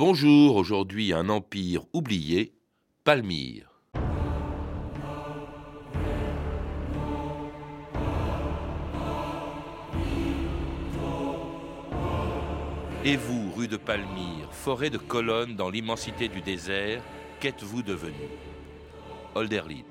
Bonjour, aujourd'hui un empire oublié, Palmyre. Et vous, rue de Palmyre, forêt de colonnes dans l'immensité du désert, qu'êtes-vous devenu? Holderlin.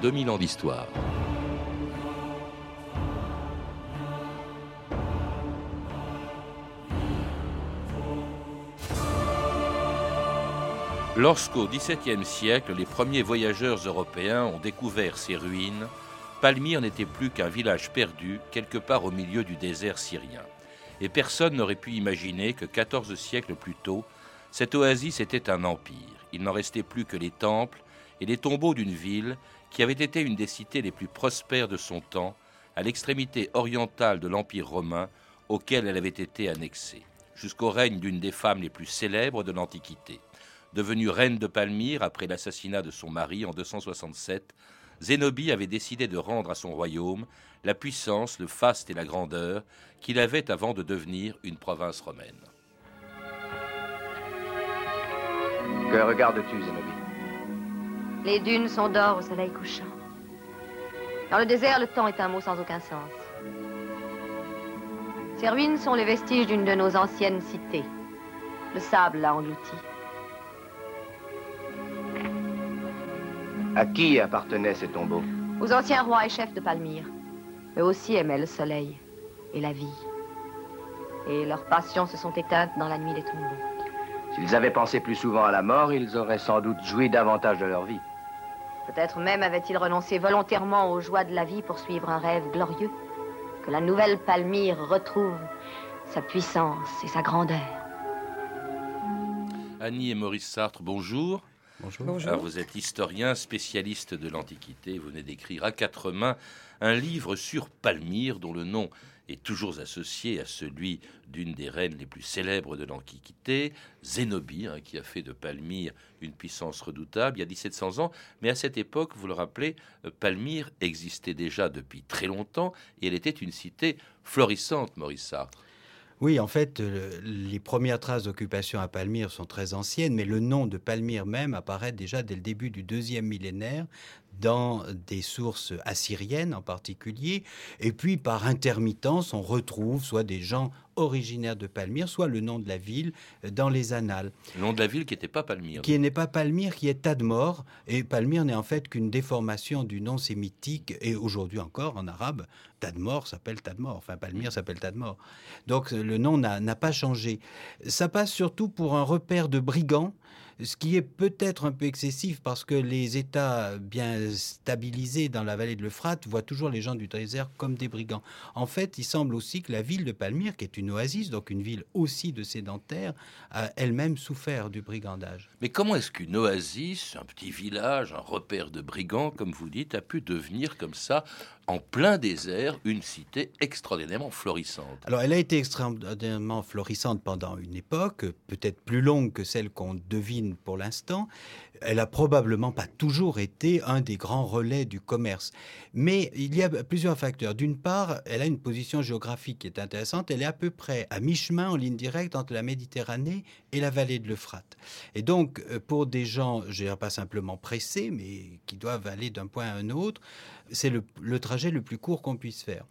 2000 ans d'histoire. Lorsqu'au XVIIe siècle, les premiers voyageurs européens ont découvert ces ruines, Palmyre n'était plus qu'un village perdu quelque part au milieu du désert syrien. Et personne n'aurait pu imaginer que 14 siècles plus tôt, cette oasis était un empire. Il n'en restait plus que les temples et les tombeaux d'une ville qui avait été une des cités les plus prospères de son temps, à l'extrémité orientale de l'Empire romain auquel elle avait été annexée, jusqu'au règne d'une des femmes les plus célèbres de l'Antiquité. Devenue reine de Palmyre après l'assassinat de son mari en 267, Zénobie avait décidé de rendre à son royaume la puissance, le faste et la grandeur qu'il avait avant de devenir une province romaine. Que regardes-tu, Zénobie? Les dunes sont d'or au soleil couchant. Dans le désert, le temps est un mot sans aucun sens. Ces ruines sont les vestiges d'une de nos anciennes cités. Le sable l'a englouti. À qui appartenaient ces tombeaux Aux anciens rois et chefs de Palmyre. Eux aussi aimaient le soleil et la vie. Et leurs passions se sont éteintes dans la nuit des tombeaux. S'ils avaient pensé plus souvent à la mort, ils auraient sans doute joui davantage de leur vie. Peut-être même avaient-ils renoncé volontairement aux joies de la vie pour suivre un rêve glorieux. Que la nouvelle Palmyre retrouve sa puissance et sa grandeur. Annie et Maurice Sartre, bonjour. Bonjour. vous êtes historien, spécialiste de l'Antiquité. Vous venez d'écrire à quatre mains un livre sur Palmyre dont le nom est toujours associé à celui d'une des reines les plus célèbres de l'Antiquité, Zénobie, hein, qui a fait de Palmyre une puissance redoutable il y a 1700 ans. Mais à cette époque, vous le rappelez, euh, Palmyre existait déjà depuis très longtemps et elle était une cité florissante, Maurice Sartre. Oui, en fait, euh, les premières traces d'occupation à Palmyre sont très anciennes, mais le nom de Palmyre même apparaît déjà dès le début du deuxième millénaire dans des sources assyriennes en particulier, et puis par intermittence, on retrouve soit des gens originaires de Palmyre, soit le nom de la ville dans les annales. Le nom de la ville qui n'était pas Palmyre. Qui n'est pas Palmyre, qui est Tadmor, et Palmyre n'est en fait qu'une déformation du nom sémitique, et aujourd'hui encore en arabe, Tadmor s'appelle Tadmor, enfin Palmyre s'appelle Tadmor. Donc le nom n'a pas changé. Ça passe surtout pour un repère de brigands ce qui est peut-être un peu excessif parce que les États bien stabilisés dans la vallée de l'Euphrate voient toujours les gens du désert comme des brigands. En fait, il semble aussi que la ville de Palmyre, qui est une oasis, donc une ville aussi de sédentaires, a elle-même souffert du brigandage. Mais comment est-ce qu'une oasis, un petit village, un repère de brigands, comme vous dites, a pu devenir comme ça en plein désert, une cité extraordinairement florissante? Alors, elle a été extraordinairement florissante pendant une époque, peut-être plus longue que celle qu'on devine pour l'instant. Elle a probablement pas toujours été un des grands relais du commerce. Mais il y a plusieurs facteurs. D'une part, elle a une position géographique qui est intéressante. Elle est à peu près à mi-chemin en ligne directe entre la Méditerranée et la vallée de l'Euphrate. Et donc, euh, pour des gens, je ne pas simplement pressés, mais qui doivent aller d'un point à un autre, c'est le, trajet le plus court qu'on puisse faire.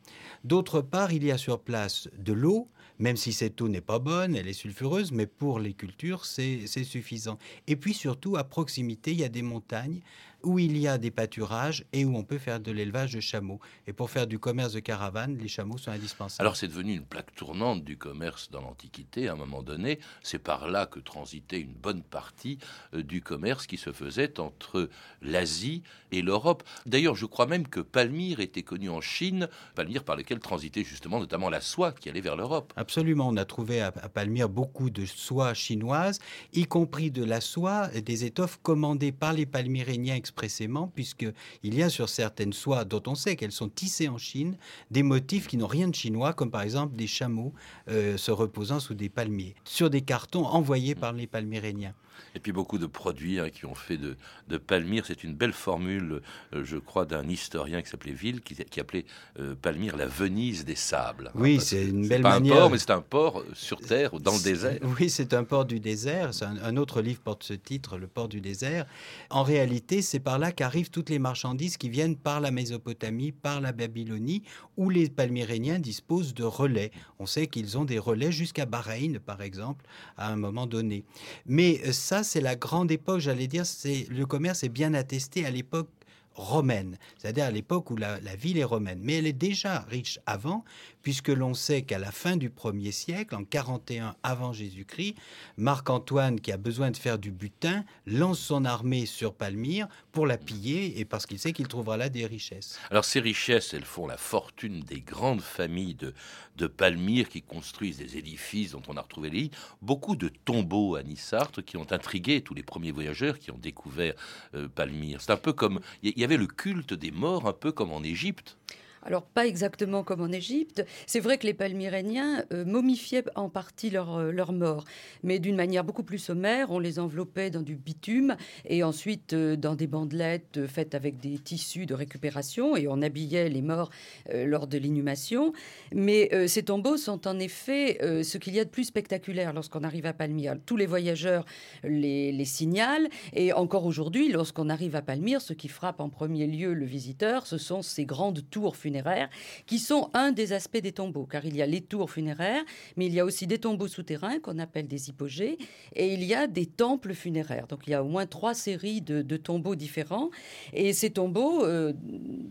D'autre part, il y a sur place de l'eau, même si cette eau n'est pas bonne, elle est sulfureuse, mais pour les cultures, c'est suffisant. Et puis surtout, à proximité, il y a des montagnes où il y a des pâturages et où on peut faire de l'élevage de chameaux. Et pour faire du commerce de caravanes, les chameaux sont indispensables. Alors c'est devenu une plaque tournante du commerce dans l'Antiquité à un moment donné. C'est par là que transitait une bonne partie euh, du commerce qui se faisait entre l'Asie et l'Europe. D'ailleurs, je crois même que Palmyre était connu en Chine, Palmyre par lequel transitait justement notamment la soie qui allait vers l'Europe. Absolument, on a trouvé à Palmyre beaucoup de soie chinoise, y compris de la soie, des étoffes commandées par les palmyréniens expressément, puisqu'il y a sur certaines soies dont on sait qu'elles sont tissées en Chine des motifs qui n'ont rien de chinois, comme par exemple des chameaux euh, se reposant sous des palmiers, sur des cartons envoyés par les palmyréniens. Et puis beaucoup de produits hein, qui ont fait de, de Palmyre. C'est une belle formule, euh, je crois, d'un historien qui s'appelait Ville, qui, qui appelait euh, Palmyre la Venise des sables. Oui, c'est une belle pas manière. un port, mais c'est un port sur terre, dans le désert. Oui, c'est un port du désert. Un, un, autre livre porte ce titre, Le port du désert. En réalité, c'est par là qu'arrivent toutes les marchandises qui viennent par la Mésopotamie, par la Babylonie, où les Palmyréniens disposent de relais. On sait qu'ils ont des relais jusqu'à Bahreïn, par exemple, à un moment donné. Mais euh, ça, c'est la grande époque, j'allais dire, c'est le commerce est bien attesté à l'époque romaine, c'est-à-dire à, l'époque où la, la, ville est romaine. Mais elle est déjà riche avant, puisque l'on sait qu'à la fin du 1er siècle, en 41 avant Jésus-Christ, Marc-Antoine, qui a besoin de faire du butin, lance son armée sur Palmyre pour la piller, et parce qu'il sait qu'il trouvera là des richesses. Alors ces richesses, elles font la fortune des grandes familles de, de Palmyre qui construisent des édifices dont on a retrouvé les beaucoup de tombeaux à Nissartre qui ont intrigué tous les premiers voyageurs qui ont découvert euh, Palmyre. C'est un peu comme... Il y avait le culte des morts, un peu comme en Égypte. Alors, pas exactement comme en Égypte. C'est vrai que les Palmyréniens euh, momifiaient en partie leurs euh, leur morts, mais d'une manière beaucoup plus sommaire. On les enveloppait dans du bitume et ensuite euh, dans des bandelettes euh, faites avec des tissus de récupération et on habillait les morts euh, lors de l'inhumation. Mais euh, ces tombeaux sont en effet ce qu'il y a de plus spectaculaire lorsqu'on arrive à Palmyre. Tous les voyageurs les, les signalent et encore aujourd'hui, lorsqu'on arrive à Palmyre, ce qui frappe en premier lieu le visiteur, ce sont ces grandes tours funéraires qui sont un des aspects des tombeaux, car il y a les tours funéraires, mais il y a aussi des tombeaux souterrains qu'on appelle des hypogées, et il y a des temples funéraires. Donc il y a au moins trois séries de, tombeaux différents, et ces tombeaux, euh,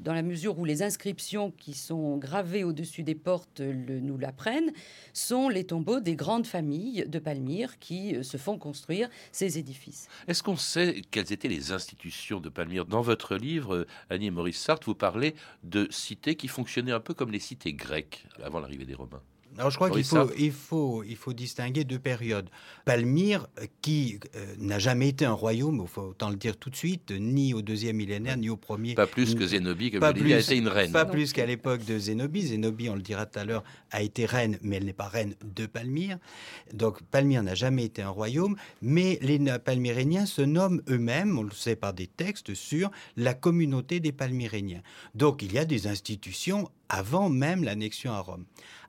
dans la mesure où les inscriptions qui sont gravées au-dessus des portes le, nous l'apprennent, sont les tombeaux des grandes familles de Palmyre qui euh, se font construire ces édifices. Est-ce qu'on sait quelles étaient les institutions de Palmyre? Dans votre livre, Annie et Maurice Sartre, vous parlez de cités qui fonctionnaient un peu comme les cités grecques avant l'arrivée des Romains. Alors je crois qu'il faut, il faut, il faut distinguer deux périodes. Palmyre, qui euh, n'a jamais été un royaume, il faut autant le dire tout de suite, ni au deuxième millénaire, ni au premier. Pas plus que Zénobie, comme pas je plus, a été une reine. Pas non. plus qu'à l'époque de Zénobie. Zénobie, on le dira tout à l'heure, a été reine, mais elle n'est pas reine de Palmyre. Donc Palmyre n'a jamais été un royaume, mais les Palmyréniens se nomment eux-mêmes, on le sait par des textes, sur la communauté des Palmyréniens. Donc il y a des institutions avant même l'annexion à Rome.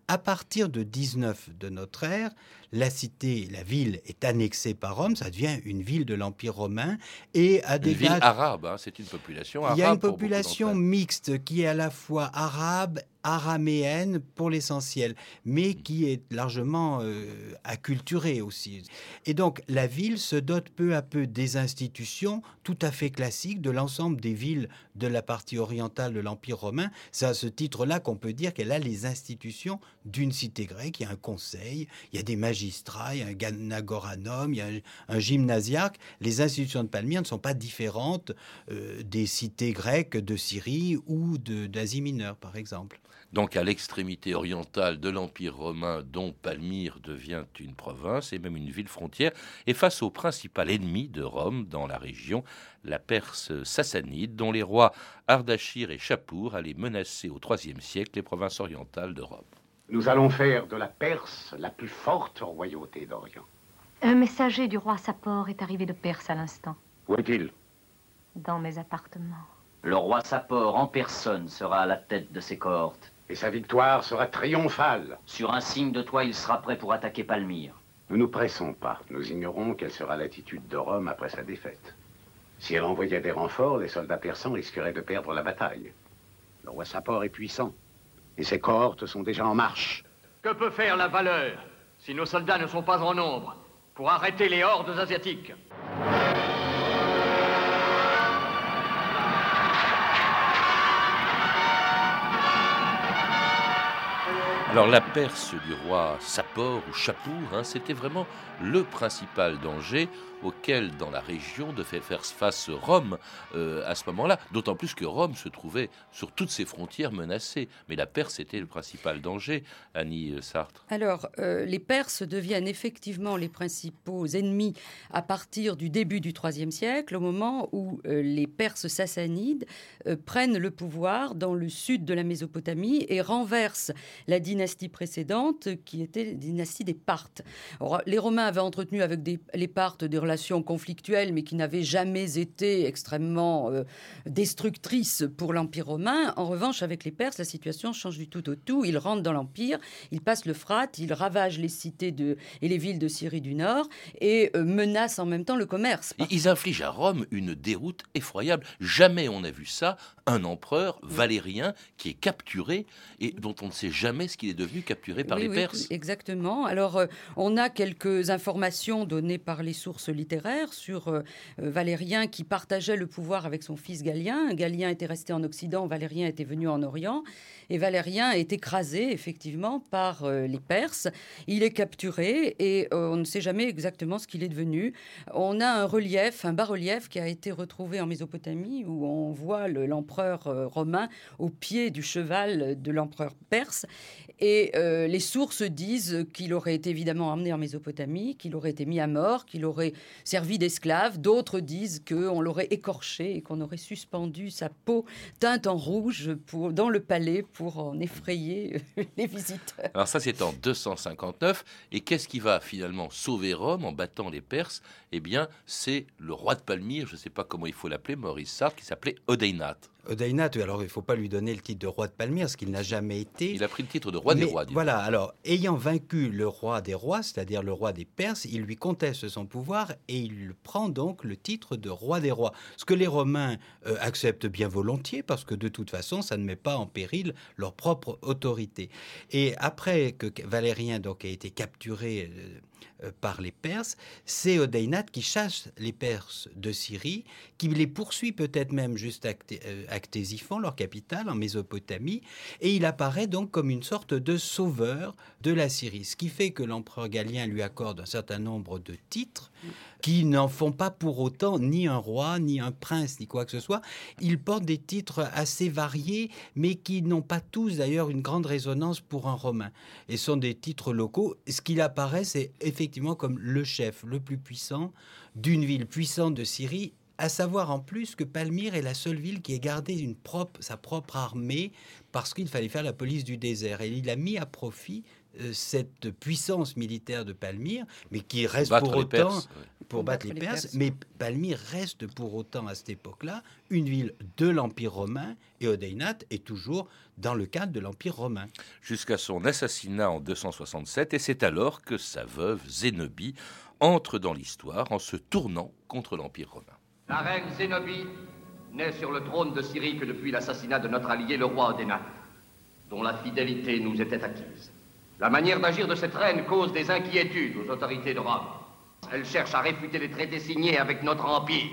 À partir de 19 de notre ère, la cité, la ville est annexée par Rome, ça devient une ville de l'Empire romain et à des une ville arabe, hein, c'est une population arabe. Il y a une population mixte qui est à la fois arabe araméenne pour l'essentiel, mais qui est largement euh, acculturée aussi. Et donc la ville se dote peu à peu des institutions tout à fait classiques de l'ensemble des villes de la partie orientale de l'Empire romain. C'est à ce titre-là qu'on peut dire qu'elle a les institutions d'une cité grecque. Il y a un conseil, il y a des magistrats, il y a un ganagoranum, il y a un, un gymnasiarque. Les institutions de Palmyre ne sont pas différentes euh, des cités grecques de Syrie ou d'Asie mineure, par exemple donc à l'extrémité orientale de l'Empire romain dont Palmyre devient une province et même une ville frontière, et face au principal ennemi de Rome dans la région, la Perse sassanide, dont les rois Ardachir et Chapour allaient menacer au IIIe siècle les provinces orientales de Rome. Nous allons faire de la Perse la plus forte royauté d'Orient. Un messager du roi Sapor est arrivé de Perse à l'instant. Où est-il? Dans mes appartements. Le roi Sapor en personne sera à la tête de ses cohortes. Et sa victoire sera triomphale. Sur un signe de toi, il sera prêt pour attaquer Palmyre. Nous ne nous pressons pas. Nous ignorons quelle sera l'attitude de Rome après sa défaite. Si elle envoyait des renforts, les soldats persans risqueraient de perdre la bataille. Le roi Sapor est puissant. Et ses cohortes sont déjà en marche. Que peut faire la valeur si nos soldats ne sont pas en nombre pour arrêter les hordes asiatiques? Alors la Perse du roi Sapor Nipport ou Chapour. Hein, c'était vraiment le principal danger auquel, dans la région, devait faire face Rome euh, à ce moment-là. D'autant plus que Rome se trouvait sur toutes ses frontières menacées. Mais la Perse était le principal danger, Annie euh, Sartre. Alors, euh, les Perses deviennent effectivement les principaux ennemis à partir du début du IIIe siècle, au moment où les Perses sassanides prennent le pouvoir dans le sud de la Mésopotamie et renversent la dynastie précédente, qui était dynastie des Parthes. les Romains avaient entretenu avec les Parthes des relations conflictuelles, mais qui n'avaient jamais été extrêmement euh, destructrices pour l'Empire romain. En revanche, avec les Perses, la situation change du tout au tout. Ils rentrent dans l'Empire, ils passent le Frat, ils ravagent les cités de, et les villes de Syrie du Nord et euh, menacent en même temps le commerce. Ils infligent à Rome une déroute effroyable. Jamais on n'a vu ça. Un empereur valérien qui est capturé et dont on ne sait jamais ce qu'il est devenu capturé par les Perses. exactement. Alors, euh, on a quelques informations données par les sources littéraire sur euh, euh, Valérien qui partageait le pouvoir avec son fils Galien. Galien était resté en Occident, Valérien était venu en Orient. Et Valérien est écrasé, effectivement, par les Perses. Il est capturé et on ne sait jamais exactement ce qu'il est devenu. On a un relief, un bas-relief qui a été retrouvé en Mésopotamie où on voit l'empereur romain au pied du cheval de l'empereur perse. Et les sources disent qu'il aurait été évidemment emmené en Mésopotamie, qu'il aurait été mis à mort, qu'il aurait servi d'esclave. D'autres disent qu'on l'aurait écorché et qu'on aurait suspendu sa peau teinte en rouge dans le palais pour en effrayer les visiteurs. Alors ça, c'est en 259. Et qu'est-ce qui va finalement sauver Rome en battant les Perses? Eh bien, c'est le roi de Palmyre, je ne sais pas comment il faut l'appeler, Maurice Sartre, qui s'appelait Odeinat. Odeinat, alors il ne faut pas lui donner le titre de roi de Palmyre, ce qu'il n'a jamais été. Il a pris le titre de roi des rois. Voilà, alors, ayant vaincu le roi des rois, c'est-à-dire le roi des Perses, il lui conteste son pouvoir et il prend donc le titre de roi des rois. Ce que les Romains euh, acceptent bien volontiers, parce que de toute façon, ça ne met pas en péril leur propre autorité. Et après que Valérien donc, a été capturé euh, par les Perses, c'est Odeinat qui chasse les Perses de Syrie, qui les poursuit peut-être même jusqu'à euh, Ctésiphon, leur capitale, en Mésopotamie, et il apparaît donc comme une sorte de sauveur de la Syrie, ce qui fait que l'empereur Galien lui accorde un certain nombre de titres qui n'en font pas pour autant ni un roi, ni un prince, ni quoi que ce soit. Ils portent des titres assez variés, mais qui n'ont pas tous d'ailleurs une grande résonance pour un romain, et sont des titres locaux. Ce qu'il apparaît, c'est effectivement comme le chef le plus puissant d'une ville puissante de Syrie à savoir en plus que Palmyre est la seule ville qui ait gardé une propre, sa propre armée parce qu'il fallait faire la police du désert. Et il a mis à profit cette puissance militaire de Palmyre, mais qui reste pour autant pour, battre, les, Perses, Mais Palmyre reste pour autant à cette époque-là une ville de l'Empire romain et Odeinat est toujours dans le cadre de l'Empire romain. Jusqu'à son assassinat en 267, et c'est alors que sa veuve Zénobie entre dans l'histoire en se tournant contre l'Empire romain. La reine Zénobie n'est sur le trône de Syrie que depuis l'assassinat de notre allié le roi Odénat, dont la fidélité nous était acquise. La manière d'agir de cette reine cause des inquiétudes aux autorités de Rome. Elle cherche à réfuter les traités signés avec notre empire.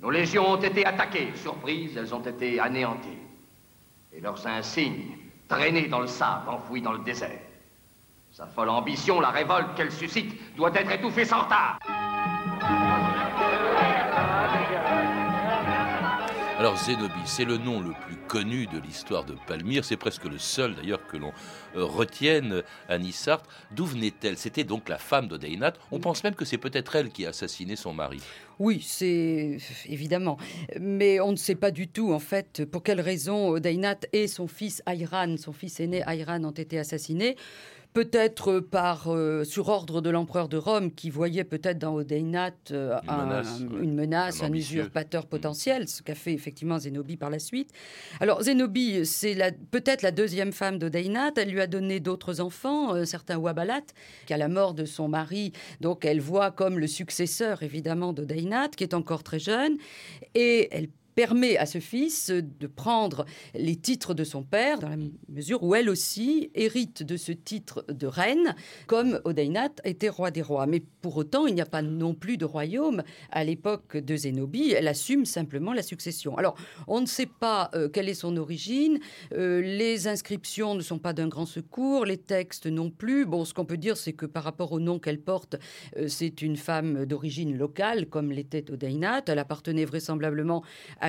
Nos légions ont été attaquées. Surprises, elles ont été anéanties. Et leurs insignes, traînés dans le sable, enfouis dans le désert. Sa folle ambition, la révolte qu'elle suscite, doit être étouffée sans retard. Alors Zénobie, c'est le nom le plus connu de l'histoire de Palmyre, c'est presque le seul d'ailleurs que l'on euh, retienne, Annie Sartre. D'où venait-elle? C'était donc la femme d'Odeinat. On pense même que c'est peut-être elle qui a assassiné son mari. Oui, c'est évidemment. Mais on ne sait pas du tout, en fait, pour quelle raison Odeinat et son fils Ayran, son fils aîné Ayran, ont été assassinés peut-être par euh, sur ordre de l'empereur de Rome qui voyait peut-être dans Odeinat euh, une, menace, un, usurpateur mm. potentiel, ce qu'a fait effectivement Zénobie par la suite. Alors Zénobie, c'est peut-être la deuxième femme d'Odeinat. Elle lui a donné d'autres enfants, un certain Wabalat, qui à la mort de son mari, donc elle voit comme le successeur évidemment d'Odeinat, qui est encore très jeune, et elle permet à ce fils de prendre les titres de son père, dans la mesure où elle aussi hérite de ce titre de reine, comme Odainat était roi des rois. Mais pour autant, il n'y a pas non plus de royaume à l'époque de Zénobie. Elle assume simplement la succession. Alors, on ne sait pas euh, quelle est son origine. Euh, les inscriptions ne sont pas d'un grand secours, les textes non plus. Bon, ce qu'on peut dire, c'est que par rapport au nom qu'elle porte, euh, c'est une femme d'origine locale, comme l'était Odainat. Elle appartenait vraisemblablement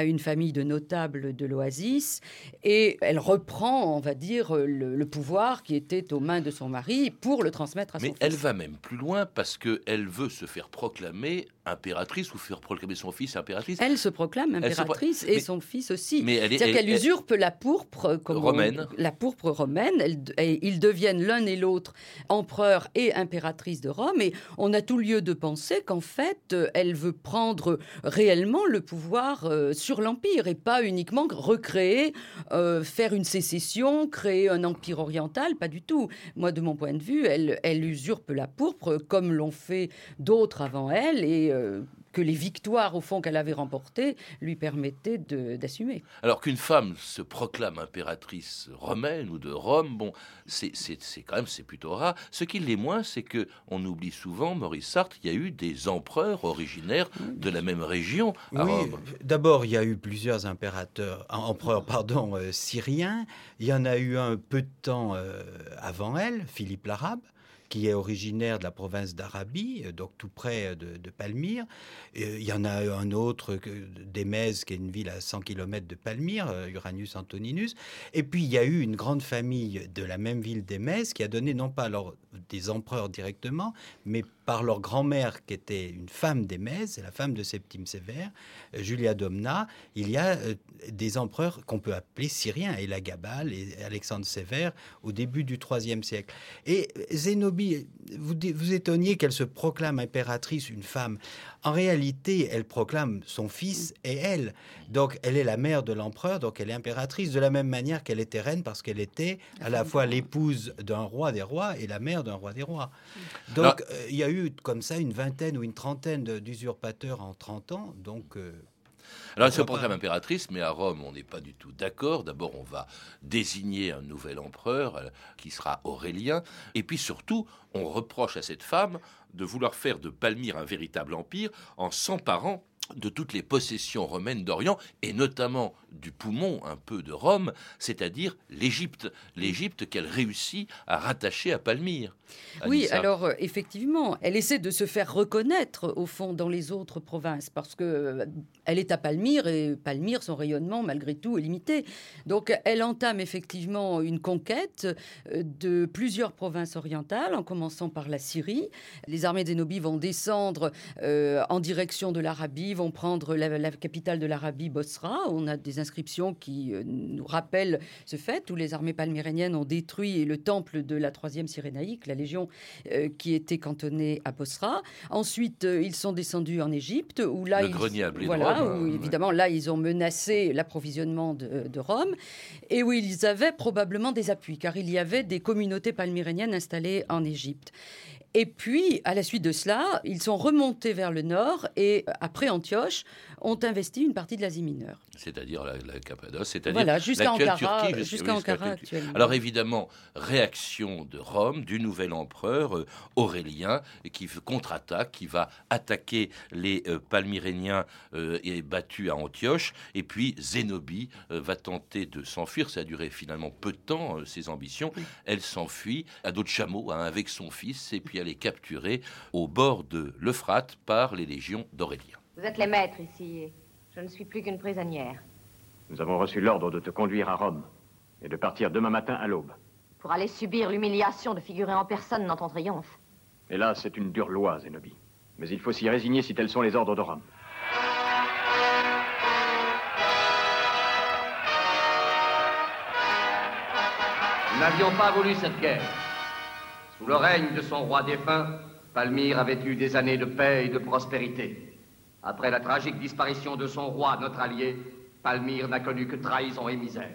une famille de notables de l'Oasis et elle reprend, on va dire, le, pouvoir qui était aux mains de son mari pour le transmettre à son Mais elle va même plus loin parce qu'elle veut se faire proclamer impératrice ou faire proclamer son fils impératrice. Elle se proclame impératrice et son fils aussi. C'est-à-dire qu'elle usurpe la pourpre comme romaine. la pourpre romaine. et ils deviennent l'un et l'autre empereur et impératrice de Rome. Et on a tout lieu de penser qu'en fait, elle veut prendre réellement le pouvoir euh, sur l'empire et pas uniquement recréer, euh, faire une sécession, créer un empire oriental. Pas du tout. Moi, de mon point de vue, elle, elle usurpe la pourpre comme l'ont fait d'autres avant elle. Et euh, que les victoires, au fond, qu'elle avait remportées lui permettaient d'assumer. Alors qu'une femme se proclame impératrice romaine ou de Rome, bon, c'est quand même c'est plutôt rare. Ce qui l'est moins, c'est que on oublie souvent, Maurice Sartre, il y a eu des empereurs originaires de la même région à oui, Rome. D'abord, il y a eu plusieurs impérateurs, empereurs, pardon, euh, syriens. Il y en a eu un peu de temps euh, avant elle, Philippe l'Arabe qui est originaire de la province d'Arabie, euh, donc tout près de, Palmyre. il y en a un autre, d'Emez, qui est une ville à 100 km de Palmyre, euh, Uranius Antoninus. Et puis il y a eu une grande famille de la même ville d'Emez qui a donné non pas alors des empereurs directement, mais par leur grand-mère qui était une femme d'Emez, la femme de Septime Sévère, euh, Julia Domna, il y a des empereurs qu'on peut appeler syriens, Elagabal et Alexandre Sévère au début du IIIe siècle. Et Zénobie vous, vous étonniez qu'elle se proclame impératrice, une femme. En réalité, elle proclame son fils et elle. Donc, elle est la mère de l'empereur, donc elle est impératrice de la même manière qu'elle était reine parce qu'elle était à la fois l'épouse d'un roi des rois et la mère d'un roi des rois. Donc, euh, il y a eu comme ça une vingtaine ou une trentaine d'usurpateurs en 30 ans. Donc, euh, alors, elle se proclame impératrice, mais à Rome, on n'est pas du tout d'accord. D'abord, on va désigner un nouvel empereur euh, qui sera Aurélien. Et puis surtout, on reproche à cette femme de vouloir faire de Palmyre un véritable empire en s'emparant de toutes les possessions romaines d'Orient, et notamment du poumon un peu de Rome, c'est-à-dire l'Égypte. L'Égypte qu'elle réussit à rattacher à Palmyre. Oui, alors euh, effectivement, elle essaie de se faire reconnaître au fond dans les autres provinces, parce que euh, elle est à Palmyre, et Palmyre, son rayonnement, malgré tout, est limité. Donc elle entame effectivement une conquête euh, de plusieurs provinces orientales, en commençant par la Syrie. Les armées d'Enobi vont descendre en direction de l'Arabie, vont prendre la, capitale de l'Arabie, Bosra. On a des inscriptions qui euh, nous rappellent ce fait, où les armées palmyréniennes ont détruit le temple de la troisième Cyrénaïque, la légion euh, qui était cantonnée à Bosra. Ensuite, euh, ils sont descendus en Égypte, où là, ils, voilà, où, évidemment, là, ils ont menacé l'approvisionnement de, de, Rome, et où ils avaient probablement des appuis, car il y avait des communautés palmyréniennes installées en Égypte. Et puis, à la suite de cela, ils sont remontés vers le nord et, après Antioche, ont investi une partie de l'Asie mineure. C'est-à-dire la, Cappadoce, c'est-à-dire voilà, jusqu'à Ankara, jusqu'à Ankara actuellement. Alors évidemment, réaction de Rome, du nouvel empereur euh, Aurélien, qui contre-attaque, qui va attaquer les euh, Palmyréniens euh, et battus à Antioche, et puis Zénobie va tenter de s'enfuir. Ça a duré finalement peu de temps, ses ambitions. Elle s'enfuit à d'autres chameaux hein, avec son fils, et puis elle est capturée au bord de l'Euphrate par les légions d'Aurélien. Vous êtes les maîtres ici. Je ne suis plus qu'une prisonnière. Nous avons reçu l'ordre de te conduire à Rome et de partir demain matin à l'aube. Pour aller subir l'humiliation de figurer en personne dans ton triomphe. Hélas, c'est une dure loi, Zénobie. Mais il faut s'y résigner si tels sont les ordres de Rome. Nous n'avions pas voulu cette guerre. Sous le règne de son roi défunt, Palmyre avait eu des années de paix et de prospérité. Après la tragique disparition de son roi, notre allié, Palmyre n'a connu que trahison et misère.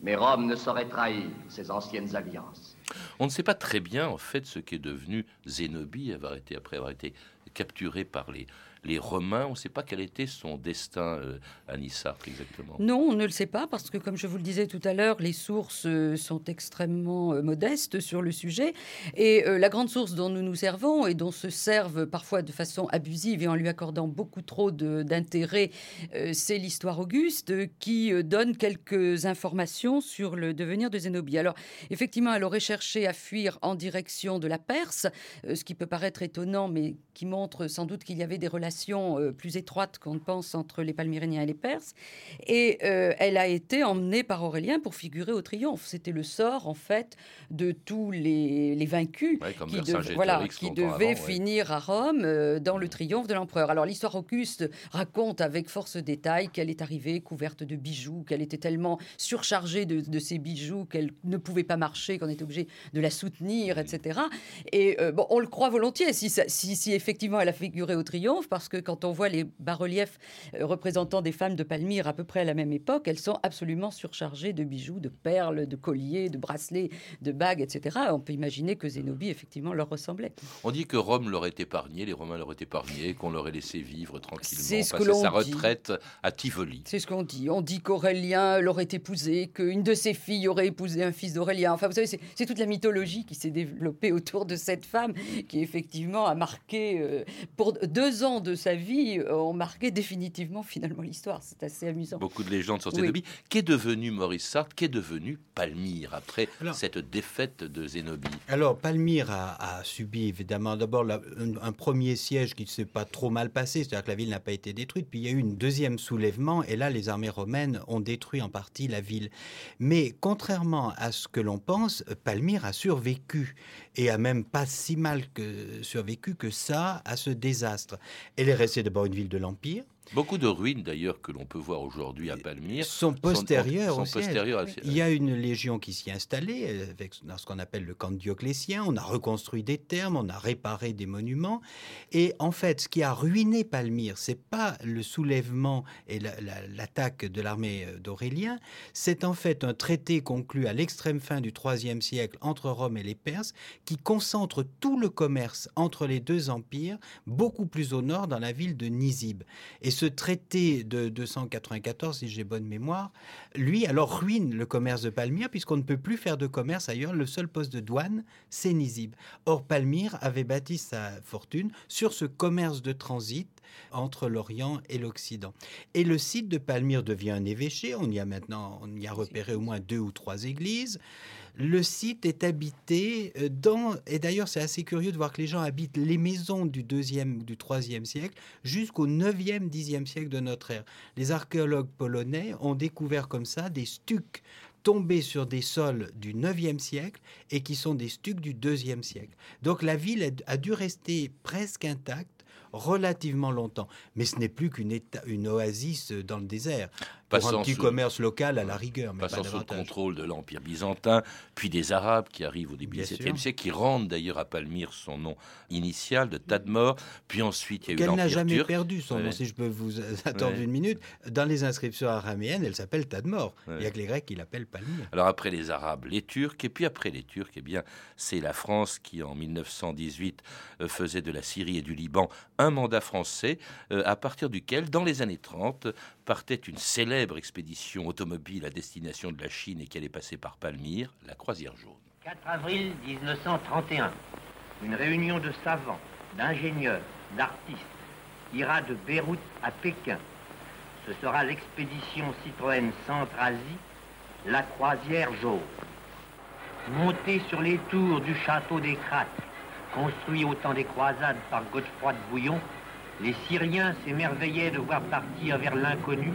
Mais Rome ne saurait trahir ses anciennes alliances. On ne sait pas très bien, en fait, ce qu'est devenu Zénobie, après avoir été capturé par les, les Romains. On ne sait pas quel était son destin euh, à Nissartre exactement. Non, on ne le sait pas parce que, comme je vous le disais tout à l'heure, les sources euh, sont extrêmement euh, modestes sur le sujet. Et la grande source dont nous nous servons et dont se servent parfois de façon abusive et en lui accordant beaucoup trop d'intérêt, c'est l'histoire Auguste qui donne quelques informations sur le devenir de Zénobie. Alors, effectivement, elle aurait cherché à fuir en direction de la Perse, ce qui peut paraître étonnant, mais qui montre sans doute qu'il y avait des relations euh, plus étroites qu'on ne pense entre les Palmyréniens et les Perses. Et euh, elle a été emmenée par Aurélien pour figurer au triomphe. C'était le sort, en fait, de tous les, vaincus qui, voilà, qui devaient finir à Rome euh, dans le triomphe de l'empereur. Alors l'histoire Auguste raconte avec force détail qu'elle est arrivée couverte de bijoux, qu'elle était tellement surchargée de, de ses bijoux qu'elle ne pouvait pas marcher, qu'on était obligé de la soutenir, etc. Et bon, on le croit volontiers si, si, si effectivement elle a figuré au triomphe, parce que quand on voit les bas-reliefs euh, représentant des femmes de Palmyre à peu près à la même époque, elles sont absolument surchargées de bijoux, de perles, de colliers, de bracelets, de bagues, etc. On peut imaginer que Zénobie, effectivement, leur ressemblait. On dit que Rome leur est épargné, les Romains leur est épargné, qu'on leur ait laissé vivre tranquillement, C'est ce passer sa retraite à Tivoli. C'est ce qu'on dit. On dit qu'Aurélien l'aurait épousé, qu'une de ses filles aurait épousé un fils d'Aurélien. Enfin, vous savez, c'est toute la mythologie qui s'est développée autour de cette femme qui, effectivement, a marqué, euh, pour deux ans de sa vie euh, ont marqué définitivement finalement l'histoire. C'est assez amusant. Beaucoup de légendes sur Zénobie. Qu'est devenu Maurice Sartre? Qu'est devenu Palmyre après cette défaite de Zénobie? Alors Palmyre a, subi évidemment d'abord un, premier siège qui ne s'est pas trop mal passé, c'est-à-dire que la ville n'a pas été détruite. Puis il y a eu une deuxième soulèvement et là les armées romaines ont détruit en partie la ville. Mais contrairement à ce que l'on pense, Palmyre a survécu et a même pas si mal que survécu que ça à ce désastre. Elle est restée d'abord une ville de l'Empire. Beaucoup de ruines d'ailleurs que l'on peut voir aujourd'hui à Palmyre sont postérieures. Sont, postérieures Il y a une légion qui s'y est installée avec, dans ce qu'on appelle le camp dioclétien. On a reconstruit des thermes, on a réparé des monuments. Et en fait, ce qui a ruiné Palmyre, c'est pas le soulèvement et l'attaque de l'armée d'Aurélien, c'est en fait un traité conclu à l'extrême fin du IIIe siècle entre Rome et les Perses qui concentre tout le commerce entre les deux empires beaucoup plus au nord dans la ville de Nizib. Et ce traité de 294, si j'ai bonne mémoire, lui, alors ruine le commerce de Palmyre, puisqu'on ne peut plus faire de commerce ailleurs. Le seul poste de douane, c'est Nizib. Or, Palmyre avait bâti sa fortune sur ce commerce de transit entre l'Orient et l'Occident. Et le site de Palmyre devient un évêché. On y a maintenant, on y a repéré au moins deux ou trois églises. Le site est habité euh, dans, et d'ailleurs c'est assez curieux de voir que les gens habitent les maisons du deuxième, du troisième siècle jusqu'au 9e, 10e siècle de notre ère. Les archéologues polonais ont découvert comme ça des stucs tombés sur des sols du 9e siècle et qui sont des stucs du 2e siècle. Donc la ville a dû rester presque intacte relativement longtemps. Mais ce n'est plus qu'une une oasis dans le désert pour un petit commerce local à la rigueur. Mais passant sous le contrôle de l'Empire byzantin, puis des Arabes qui arrivent au début du XVIIe siècle, qui rendent d'ailleurs à Palmyre son nom initial de Tadmor, puis ensuite il y a eu Qu'elle n'a jamais perdu son nom, si je peux vous attendre une minute. Dans les inscriptions araméennes, elle s'appelle Tadmor. Il n'y a que les Grecs qui l'appellent Palmyre. Alors après les Arabes, les Turcs, et puis après les Turcs, eh bien, c'est la France qui en 1918 euh, faisait de la Syrie et du Liban un mandat français, euh, à partir duquel, dans les années 30, partait une célèbre expédition automobile à destination de la Chine et qui allait passer par Palmyre, la Croisière jaune. 4 avril 1931, une réunion de savants, d'ingénieurs, d'artistes ira de Beyrouth à Pékin. Ce sera l'expédition Citroën Centre-Asie, la Croisière jaune. Montée sur les tours du château des Crates, construit au temps des croisades par Godefroy de Bouillon, les Syriens s'émerveillaient de voir partir vers l'inconnu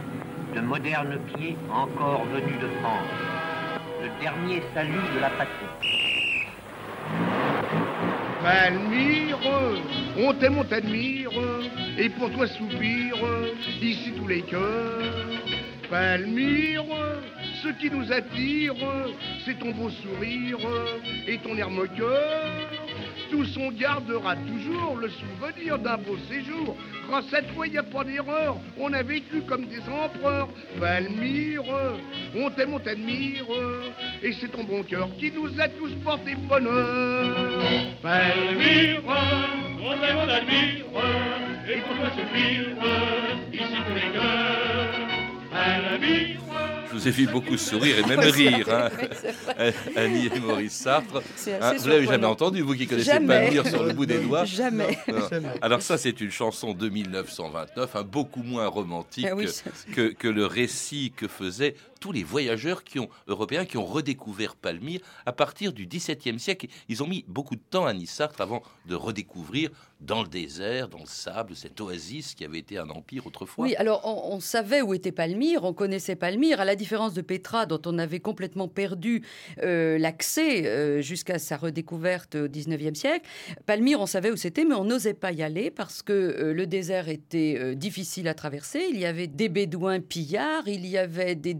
de modernes pieds encore venus de France. Le dernier salut de la patrie. Palmyre, on t'aime, on t'admire, et pour toi soupire, ici tous les cœurs. Palmyre, ce qui nous attire, c'est ton beau sourire et ton air moqueur. Tous on gardera toujours le souvenir d'un beau séjour. Grâce à toi, y a pas d'erreur. On a vécu comme des empereurs. Palmyre, on t'aime, on t'admire. Et c'est ton bon cœur qui nous a tous porté bonheur. Palmyre, on t'aime, on t'admire. Et pour toi soupire, ici tous les cœurs. Palmyre. Je vous ai vu beaucoup sourire et même rire, hein. Annie et Maurice Sartre. Hein, vous l'avez jamais entendu, vous qui connaissez jamais. Palmyre sur le bout des doigts Jamais. Non. Alors ça, c'est une chanson de 1929, hein, beaucoup moins romantique oui, que- le récit que faisaient tous les voyageurs qui ont, européens qui ont redécouvert Palmyre à partir du XVIIe siècle. Ils ont mis beaucoup de temps, Annie Sartre, avant de redécouvrir dans le désert, dans le sable, cette oasis qui avait été un empire autrefois. Oui, alors on, savait où était Palmyre, on connaissait Palmyre, à la différence de Petra, dont on avait complètement perdu euh, l'accès euh, jusqu'à sa redécouverte au 19e siècle. Palmyre, on savait où c'était, mais on n'osait pas y aller parce que euh, le désert était difficile à traverser. Il y avait des bédouins pillards, il y avait des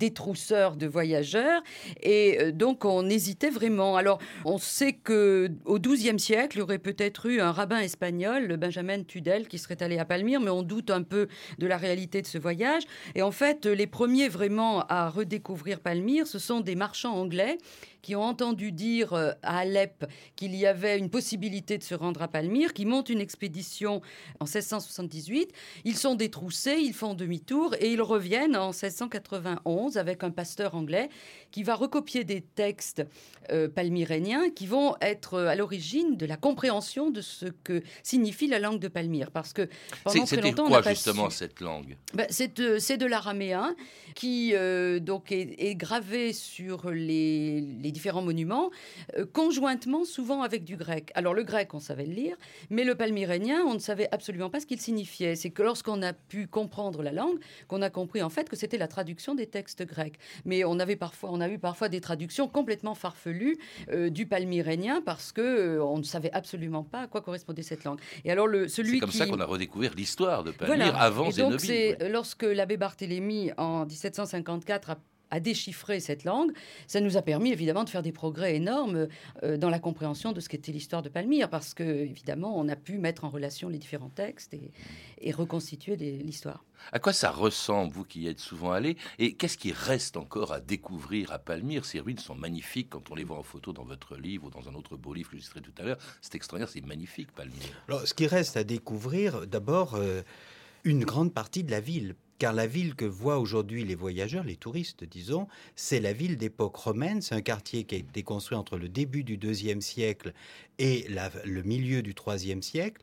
de voyageurs, et euh, donc on hésitait vraiment. Alors on sait que au XIIe siècle, il y aurait peut-être eu un rabbin espagnol, le Benjamin Tudel, qui serait allé à Palmyre, mais on doute un peu de la réalité de ce voyage. Et en fait, les premiers vraiment à redécouvrir Palmyre, ce sont des marchands anglais qui ont entendu dire euh, à Alep qu'il y avait une possibilité de se rendre à Palmyre, qui montent une expédition en 1678. Ils sont détroussés, ils font demi-tour et ils reviennent en 1691 avec un pasteur anglais qui va recopier des textes euh, palmyréniens qui vont être euh, à l'origine de la compréhension de ce que signifie la langue de Palmyre. Parce que pendant très longtemps, on quoi n'a pas justement su. cette langue? Ben, c'est de, c'est de l'araméen qui euh, donc est, est gravé sur les, les différents monuments, euh, conjointement souvent avec du grec. Alors le grec, on savait le lire, mais le palmyrénien, on ne savait absolument pas ce qu'il signifiait. C'est que lorsqu'on a pu comprendre la langue, qu'on a compris en fait que c'était la traduction des textes grecs. Mais on avait parfois, on a eu parfois des traductions complètement farfelues euh, du palmyrénien parce que euh, on ne savait absolument pas à quoi correspondait cette langue. Et alors le celui C'est comme qui ça qu'on a redécouvert l'histoire de Palmyre voilà. avant Et donc, Zénobie. c'est ouais. lorsque l'abbé Barthélemy, en 1754, a a déchiffré cette langue, ça nous a permis évidemment de faire des progrès énormes euh, dans la compréhension de ce qu'était l'histoire de Palmyre, parce que évidemment on a pu mettre en relation les différents textes et, et reconstituer l'histoire. À quoi ça ressemble, vous qui y êtes souvent allé Et qu'est-ce qui reste encore à découvrir à Palmyre? Ces ruines sont magnifiques quand on les voit en photo dans votre livre ou dans un autre beau livre que je citerai tout à l'heure. C'est extraordinaire, c'est magnifique, Palmyre. Alors, ce qui reste à découvrir, d'abord, euh, une grande partie de la ville. Car la ville que voient aujourd'hui les voyageurs, les touristes, disons, c'est la ville d'époque romaine. C'est un quartier qui a été construit entre le début du deuxième siècle et le milieu du troisième siècle.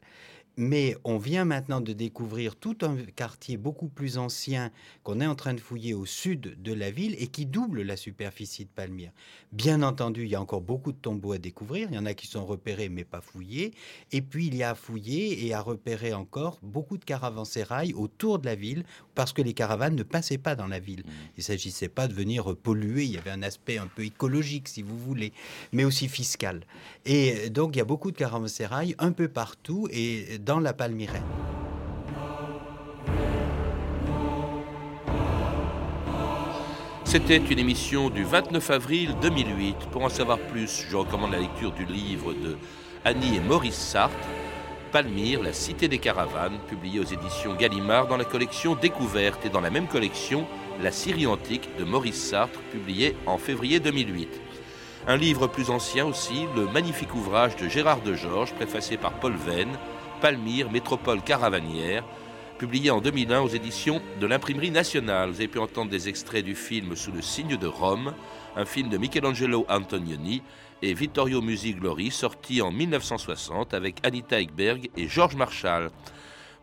Mais on vient maintenant de découvrir tout un quartier beaucoup plus ancien qu'on est en train de fouiller au sud de la ville et qui double la superficie de Palmyre. Bien entendu, il y a encore beaucoup de tombeaux à découvrir. Il y en a qui sont repérés mais pas fouillés. Et puis il y a à fouiller et à repérer encore beaucoup de caravansérails autour de la ville parce que les caravanes ne passaient pas dans la ville. Il ne s'agissait pas de venir polluer. Il y avait un aspect un peu écologique, si vous voulez, mais aussi fiscal. Et donc il y a beaucoup de caravansérails un peu partout et dans la Palmyraine. C'était une émission du 29 avril 2008. Pour en savoir plus, je recommande la lecture du livre de Annie et Maurice Sartre, Palmyre, la cité des caravanes, publié aux éditions Gallimard dans la collection Découverte et dans la même collection La Syrie antique de Maurice Sartre, publié en février 2008. Un livre plus ancien aussi, le magnifique ouvrage de Gérard de Georges, préfacé par Paul Venn, Palmyre, métropole caravanière, publié en 2001 aux éditions de l'Imprimerie nationale. Vous avez pu entendre des extraits du film Sous le signe de Rome, un film de Michelangelo Antonioni et Vittorio Musi-Glori, sorti en 1960 avec Anita Ekberg et Georges Marshall.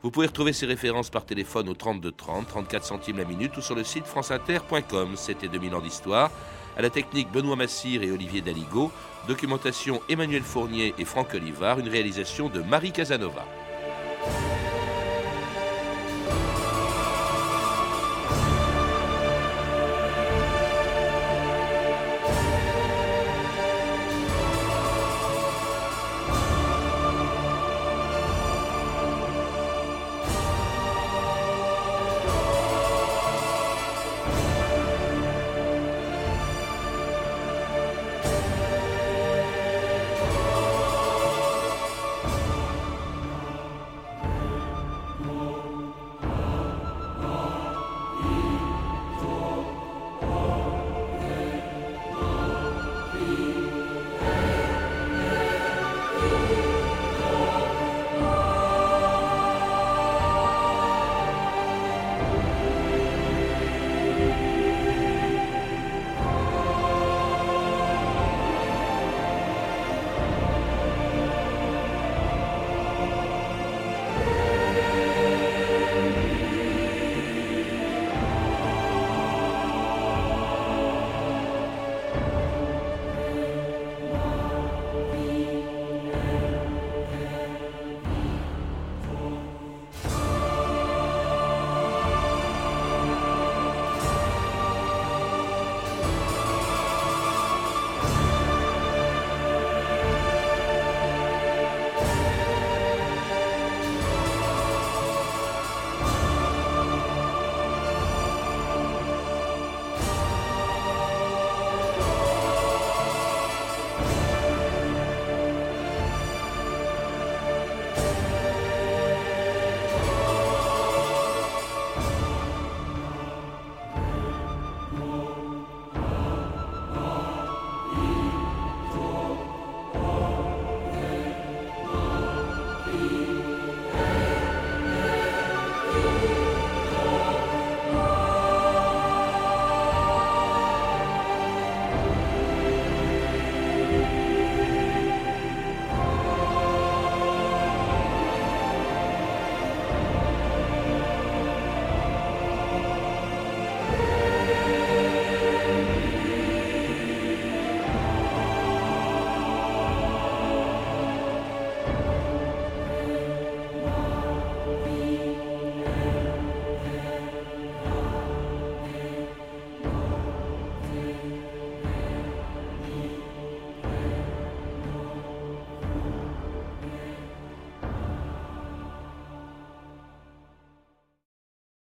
Vous pouvez retrouver ces références par téléphone au 32 30, 34 centimes la minute ou sur le site franceinter.com. C'était 2000 ans d'histoire. À la technique Benoît Massir et Olivier Daligo. Documentation Emmanuel Fournier et Franck Olivard. Une réalisation de Marie Casanova.